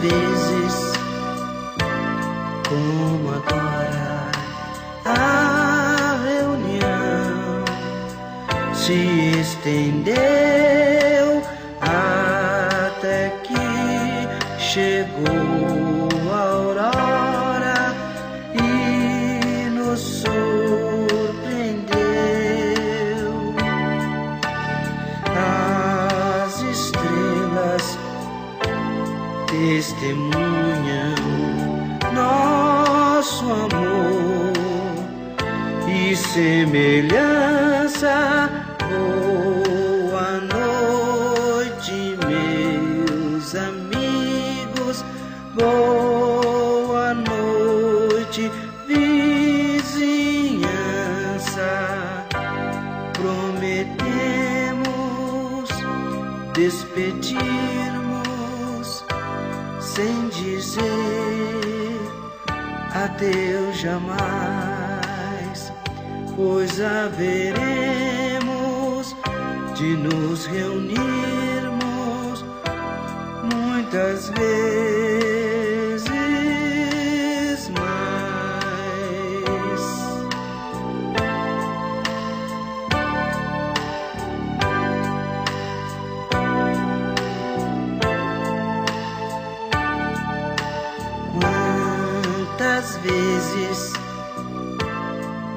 Vezes, como agora, a reunião se estendeu testemunham nosso amor e semelhança. Boa noite, meus amigos. Boa noite, vizinhança. Prometemos despedirmos sem dizer adeus jamais, pois haveremos de nos reunirmos muitas vezes Quantas vezes,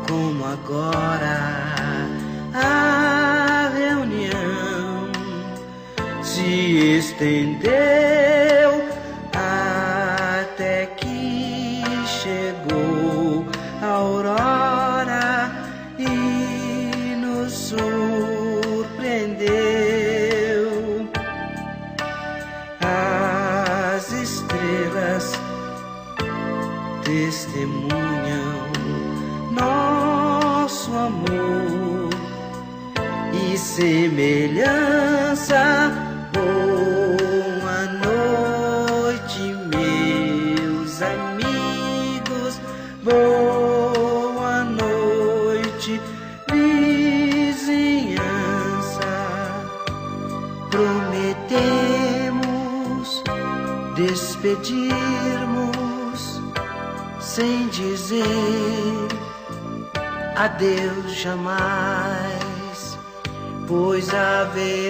como agora, a reunião se estendeu até que chegou a aurora e nos surpreendeu. As estrelas testemunham nosso amor e semelhança. Boa noite, meus amigos. Boa noite, vizinhança. Prometemos despedirmos sem dizer adeus jamais, pois haveremos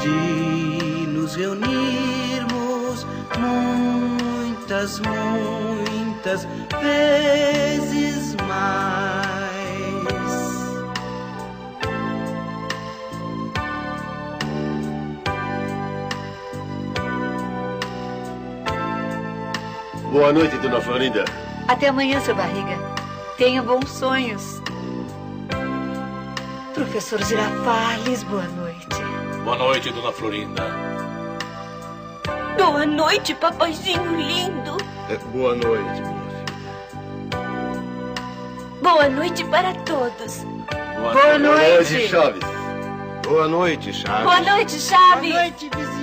de nos reunirmos muitas, muitas vezes mais. Boa noite, dona Florinda. Até amanhã, seu barriga. Tenha bons sonhos. Professor Girafales, boa noite. Boa noite, dona Florinda. Boa noite, papaizinho lindo. É, boa noite, minha filha. Boa noite para todos. Boa, Boa Boa noite, noite. Chaves. Boa noite, Chaves. Boa noite, Boa Chaves. noite, vizinhança.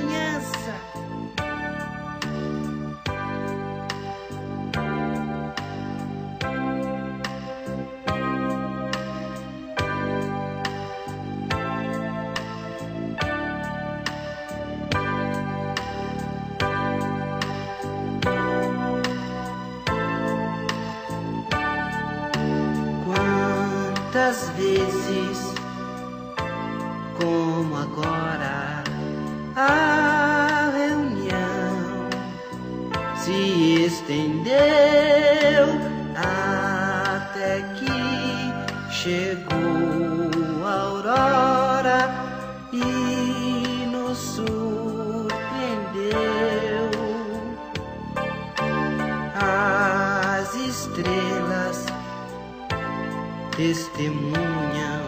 Quantas vezes, como agora, a reunião se estendeu até que chegou testemunham